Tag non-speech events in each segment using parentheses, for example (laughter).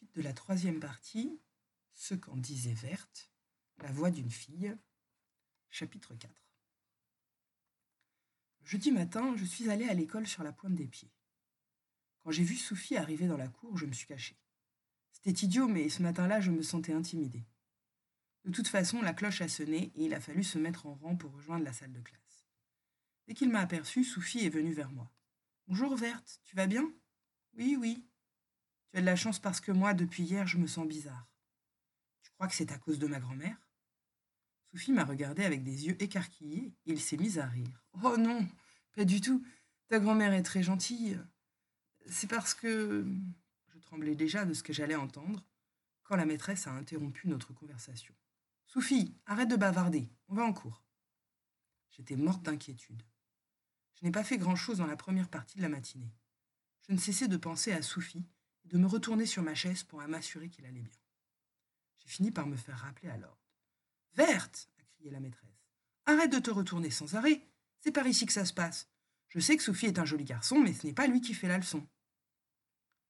Suite de la troisième partie, ce qu'en disait Verte, la voix d'une fille, chapitre 4. Jeudi matin, je suis allée à l'école sur la pointe des pieds. Quand j'ai vu Sophie arriver dans la cour, je me suis cachée. C'était idiot, mais ce matin-là, je me sentais intimidée. De toute façon, la cloche a sonné et il a fallu se mettre en rang pour rejoindre la salle de classe. Dès qu'il m'a aperçu, Sophie est venue vers moi. Bonjour Verte, tu vas bien Oui, oui. Tu as de la chance parce que moi, depuis hier, je me sens bizarre. Tu crois que c'est à cause de ma grand-mère? Sophie m'a regardé avec des yeux écarquillés et il s'est mis à rire. Oh non, pas du tout. Ta grand-mère est très gentille. C'est parce que. Je tremblais déjà de ce que j'allais entendre quand la maîtresse a interrompu notre conversation. Sophie, arrête de bavarder, on va en cours. J'étais morte d'inquiétude. Je n'ai pas fait grand-chose dans la première partie de la matinée. Je ne cessais de penser à Sophie de me retourner sur ma chaise pour m'assurer qu'il allait bien. J'ai fini par me faire rappeler à l'ordre. Verte a crié la maîtresse. Arrête de te retourner sans arrêt. C'est par ici que ça se passe. Je sais que Sophie est un joli garçon, mais ce n'est pas lui qui fait la leçon.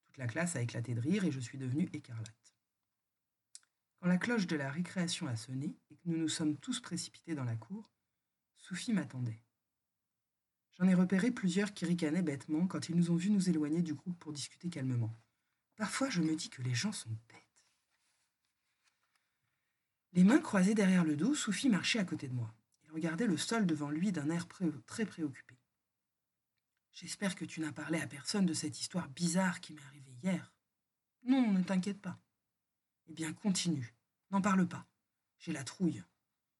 Toute la classe a éclaté de rire et je suis devenue écarlate. Quand la cloche de la récréation a sonné et que nous nous sommes tous précipités dans la cour, Sophie m'attendait. J'en ai repéré plusieurs qui ricanaient bêtement quand ils nous ont vus nous éloigner du groupe pour discuter calmement. Parfois, je me dis que les gens sont bêtes. Les mains croisées derrière le dos, Sophie marchait à côté de moi. Il regardait le sol devant lui d'un air très préoccupé. J'espère que tu n'as parlé à personne de cette histoire bizarre qui m'est arrivée hier. Non, ne t'inquiète pas. Eh bien, continue. N'en parle pas. J'ai la trouille.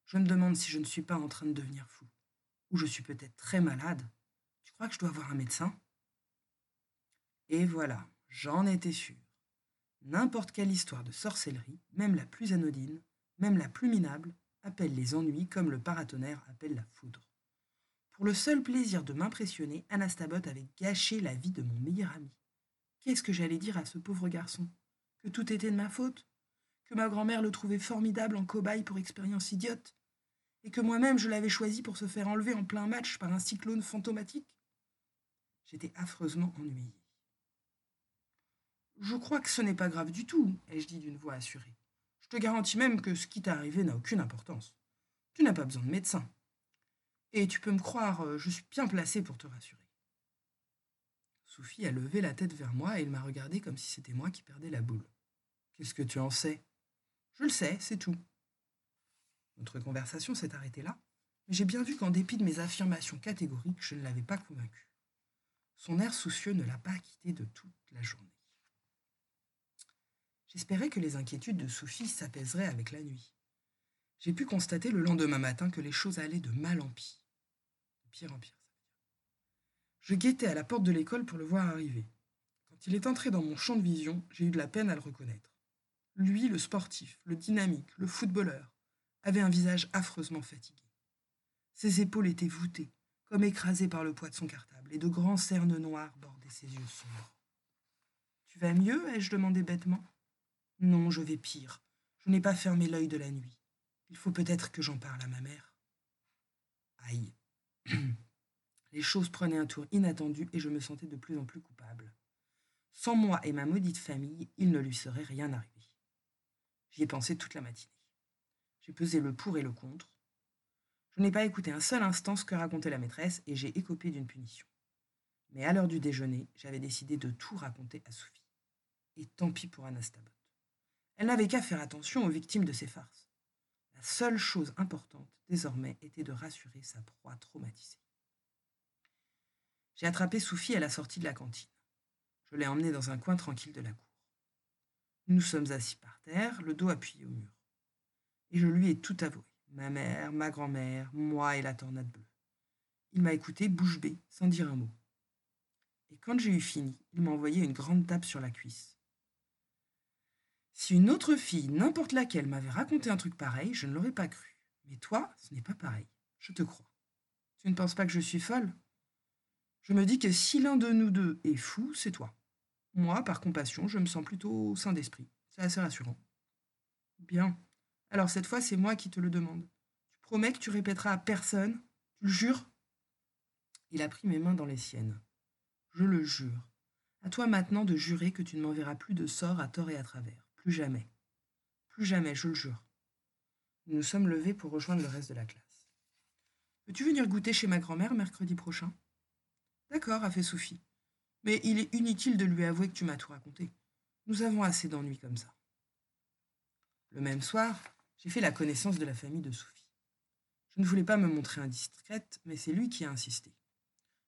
Je me demande si je ne suis pas en train de devenir fou. Ou je suis peut-être très malade. Tu crois que je dois voir un médecin? Et voilà, j'en étais sûr. N'importe quelle histoire de sorcellerie, même la plus anodine, même la plus minable, appelle les ennuis comme le paratonnerre appelle la foudre. Pour le seul plaisir de m'impressionner, Anastabot avait gâché la vie de mon meilleur ami. Qu'est-ce que j'allais dire à ce pauvre garçon? Que tout était de ma faute? Que ma grand-mère le trouvait formidable en cobaye pour expérience idiote? Et que moi-même je l'avais choisi pour se faire enlever en plein match par un cyclone fantomatique? J'étais affreusement ennuyé. Je crois que ce n'est pas grave du tout, ai-je dit d'une voix assurée. Je te garantis même que ce qui t'est arrivé n'a aucune importance. Tu n'as pas besoin de médecin. Et tu peux me croire, euh, je suis bien placé pour te rassurer. Sophie a levé la tête vers moi et il m'a regardé comme si c'était moi qui perdais la boule. Qu'est-ce que tu en sais? Je le sais, c'est tout. Notre conversation s'est arrêtée là, mais j'ai bien vu qu'en dépit de mes affirmations catégoriques, je ne l'avais pas convaincu. Son air soucieux ne l'a pas quitté de toute la journée. J'espérais que les inquiétudes de Sophie s'apaiseraient avec la nuit. J'ai pu constater le lendemain matin que les choses allaient de mal en pire. De pire en pire. Je guettais à la porte de l'école pour le voir arriver. Quand il est entré dans mon champ de vision, j'ai eu de la peine à le reconnaître. Lui, le sportif, le dynamique, le footballeur, avait un visage affreusement fatigué. Ses épaules étaient voûtées, comme écrasées par le poids de son cartable, et de grands cernes noirs bordaient ses yeux sombres. Tu vas mieux? ai-je demandé bêtement. Non, je vais pire. Je n'ai pas fermé l'œil de la nuit. Il faut peut-être que j'en parle à ma mère. Aïe. (clears throat) Les choses prenaient un tour inattendu et je me sentais de plus en plus coupable. Sans moi et ma maudite famille, il ne lui serait rien arrivé. J'y ai pensé toute la matinée. J'ai pesé le pour et le contre. Je n'ai pas écouté un seul instant ce que racontait la maîtresse et j'ai écopé d'une punition. Mais à l'heure du déjeuner, j'avais décidé de tout raconter à Sophie. Et tant pis pour Anastabot. Elle n'avait qu'à faire attention aux victimes de ces farces. La seule chose importante, désormais, était de rassurer sa proie traumatisée. J'ai attrapé Sophie à la sortie de la cantine. Je l'ai emmenée dans un coin tranquille de la cour. Nous nous sommes assis par terre, le dos appuyé au mur. Et je lui ai tout avoué. Ma mère, ma grand-mère, moi et la tornade bleue. Il m'a écouté bouche bée, sans dire un mot. Et quand j'ai eu fini, il m'a envoyé une grande tape sur la cuisse. Si une autre fille, n'importe laquelle, m'avait raconté un truc pareil, je ne l'aurais pas cru. Mais toi, ce n'est pas pareil. Je te crois. Tu ne penses pas que je suis folle? Je me dis que si l'un de nous deux est fou, c'est toi. Moi, par compassion, je me sens plutôt sain d'esprit. C'est assez rassurant. Bien. Alors cette fois, c'est moi qui te le demande. Tu promets que tu répéteras à personne? Tu le jures? Il a pris mes mains dans les siennes. Je le jure. À toi maintenant de jurer que tu ne m'enverras plus de sort à tort et à travers. Plus jamais. Plus jamais, je le jure. Nous nous sommes levés pour rejoindre le reste de la classe. Veux-tu venir goûter chez ma grand-mère mercredi prochain? D'accord, a fait Sophie. Mais il est inutile de lui avouer que tu m'as tout raconté. Nous avons assez d'ennuis comme ça. Le même soir, j'ai fait la connaissance de la famille de Sophie. Je ne voulais pas me montrer indiscrète, mais c'est lui qui a insisté.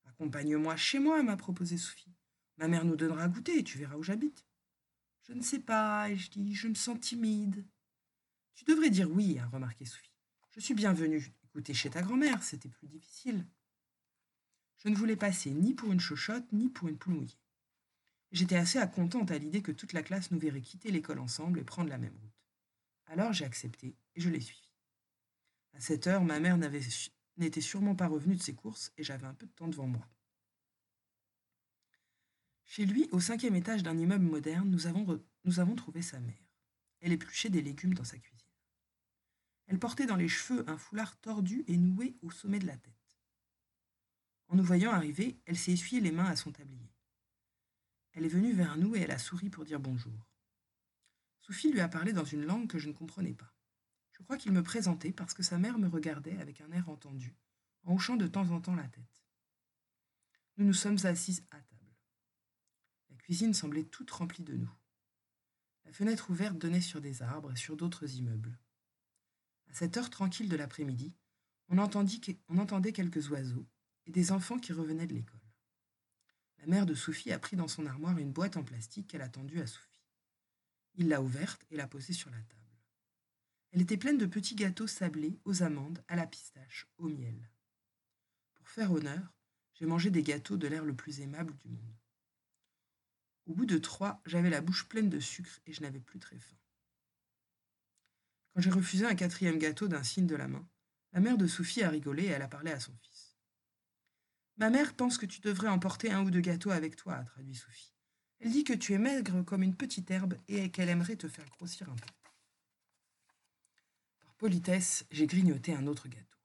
Accompagne-moi chez moi, m'a proposé Sophie. Ma mère nous donnera à goûter et tu verras où j'habite. Je ne sais pas, ai-je dit, je me sens timide. Tu devrais dire oui, a remarqué Sophie. Je suis bienvenue goûter chez ta grand-mère, c'était plus difficile. Je ne voulais passer ni pour une chochotte, ni pour une poule. J'étais assez contente à l'idée que toute la classe nous verrait quitter l'école ensemble et prendre la même route. Alors j'ai accepté et je l'ai suivi. À cette heure, ma mère n'était sûrement pas revenue de ses courses et j'avais un peu de temps devant moi. Chez lui, au cinquième étage d'un immeuble moderne, nous avons, trouvé sa mère. Elle épluchait des légumes dans sa cuisine. Elle portait dans les cheveux un foulard tordu et noué au sommet de la tête. En nous voyant arriver, elle s'est essuyé les mains à son tablier. Elle est venue vers nous et elle a souri pour dire bonjour. Sophie lui a parlé dans une langue que je ne comprenais pas. Je crois qu'il me présentait parce que sa mère me regardait avec un air entendu, en hochant de temps en temps la tête. Nous nous sommes assises à table. Cuisine semblait toute remplie de nous. La fenêtre ouverte donnait sur des arbres et sur d'autres immeubles. À cette heure tranquille de l'après-midi, on, on entendait quelques oiseaux et des enfants qui revenaient de l'école. La mère de Sophie a pris dans son armoire une boîte en plastique qu'elle a tendue à Sophie. Il l'a ouverte et l'a posée sur la table. Elle était pleine de petits gâteaux sablés aux amandes, à la pistache, au miel. Pour faire honneur, j'ai mangé des gâteaux de l'air le plus aimable du monde. Au bout de trois, j'avais la bouche pleine de sucre et je n'avais plus très faim. Quand j'ai refusé un quatrième gâteau d'un signe de la main, la mère de Sophie a rigolé et elle a parlé à son fils. Ma mère pense que tu devrais emporter un ou deux gâteaux avec toi, a traduit Sophie. Elle dit que tu es maigre comme une petite herbe et qu'elle aimerait te faire grossir un peu. Par politesse, j'ai grignoté un autre gâteau.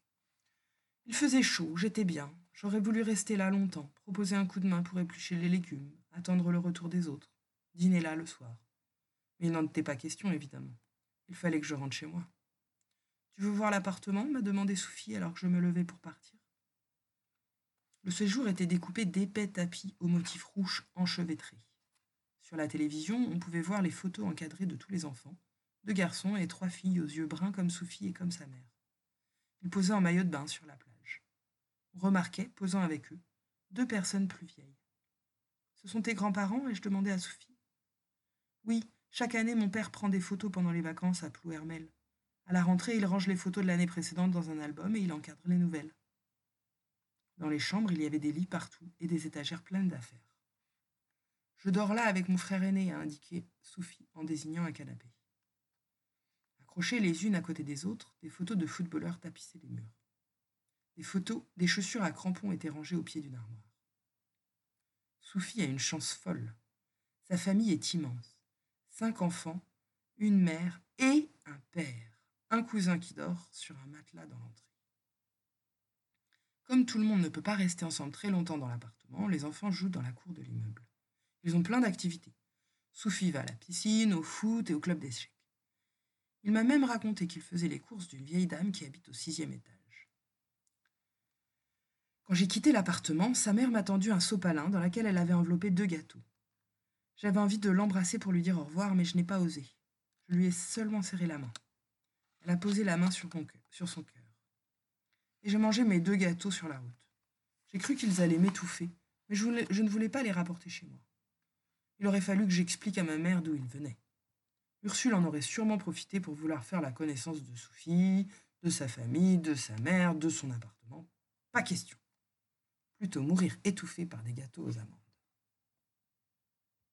Il faisait chaud, j'étais bien. J'aurais voulu rester là longtemps, proposer un coup de main pour éplucher les légumes, attendre le retour des autres, dîner là le soir. Mais il n'en était pas question, évidemment. Il fallait que je rentre chez moi. Tu veux voir l'appartement m'a demandé Sophie alors que je me levais pour partir. Le séjour était découpé d'épais tapis aux motifs rouges enchevêtrés. Sur la télévision, on pouvait voir les photos encadrées de tous les enfants, deux garçons et trois filles aux yeux bruns comme Sophie et comme sa mère. Ils posaient en maillot de bain sur la plage. On remarquait, posant avec eux, deux personnes plus vieilles. Ce sont tes grands-parents ai-je demandé à Sophie. Oui, chaque année, mon père prend des photos pendant les vacances à Plouermel. À la rentrée, il range les photos de l'année précédente dans un album et il encadre les nouvelles. Dans les chambres, il y avait des lits partout et des étagères pleines d'affaires. Je dors là avec mon frère aîné, a indiqué Sophie en désignant un canapé. Accrochées les unes à côté des autres, des photos de footballeurs tapissaient les murs. Des photos, des chaussures à crampons étaient rangées au pied d'une armoire. Sophie a une chance folle. Sa famille est immense. Cinq enfants, une mère et un père. Un cousin qui dort sur un matelas dans l'entrée. Comme tout le monde ne peut pas rester ensemble très longtemps dans l'appartement, les enfants jouent dans la cour de l'immeuble. Ils ont plein d'activités. Sophie va à la piscine, au foot et au club d'échecs. Il m'a même raconté qu'il faisait les courses d'une vieille dame qui habite au sixième étage. Quand j'ai quitté l'appartement, sa mère m'a tendu un sopalin dans lequel elle avait enveloppé deux gâteaux. J'avais envie de l'embrasser pour lui dire au revoir, mais je n'ai pas osé. Je lui ai seulement serré la main. Elle a posé la main sur, son cœur. Et j'ai mangé mes deux gâteaux sur la route. J'ai cru qu'ils allaient m'étouffer, mais je ne voulais pas les rapporter chez moi. Il aurait fallu que j'explique à ma mère d'où il venait. Ursule en aurait sûrement profité pour vouloir faire la connaissance de Sophie, de sa famille, de sa mère, de son appartement. Pas question. Plutôt mourir étouffé par des gâteaux aux amandes.